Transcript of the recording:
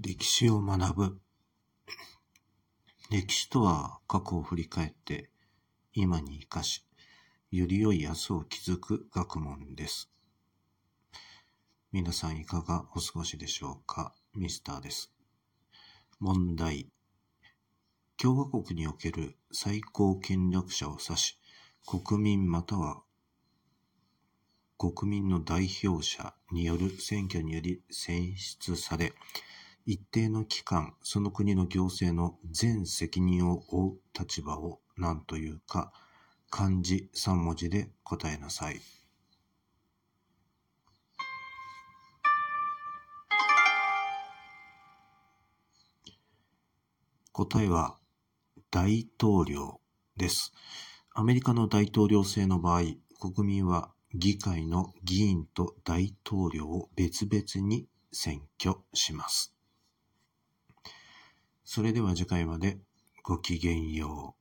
歴史を学ぶ。歴史とは過去を振り返って今に生かし、より良い明日を築く学問です。皆さんいかがお過ごしでしょうか？ミスターです。問題。共和国における最高権力者を指し、国民または国民の代表者による選挙により選出され、一定の期間、その国の行政の全責任を負う立場を何というか、漢字三文字で答えなさい。答えは大統領です。アメリカの大統領制の場合、国民は議会の議員と大統領を別々に選挙します。それでは次回までごきげんよう。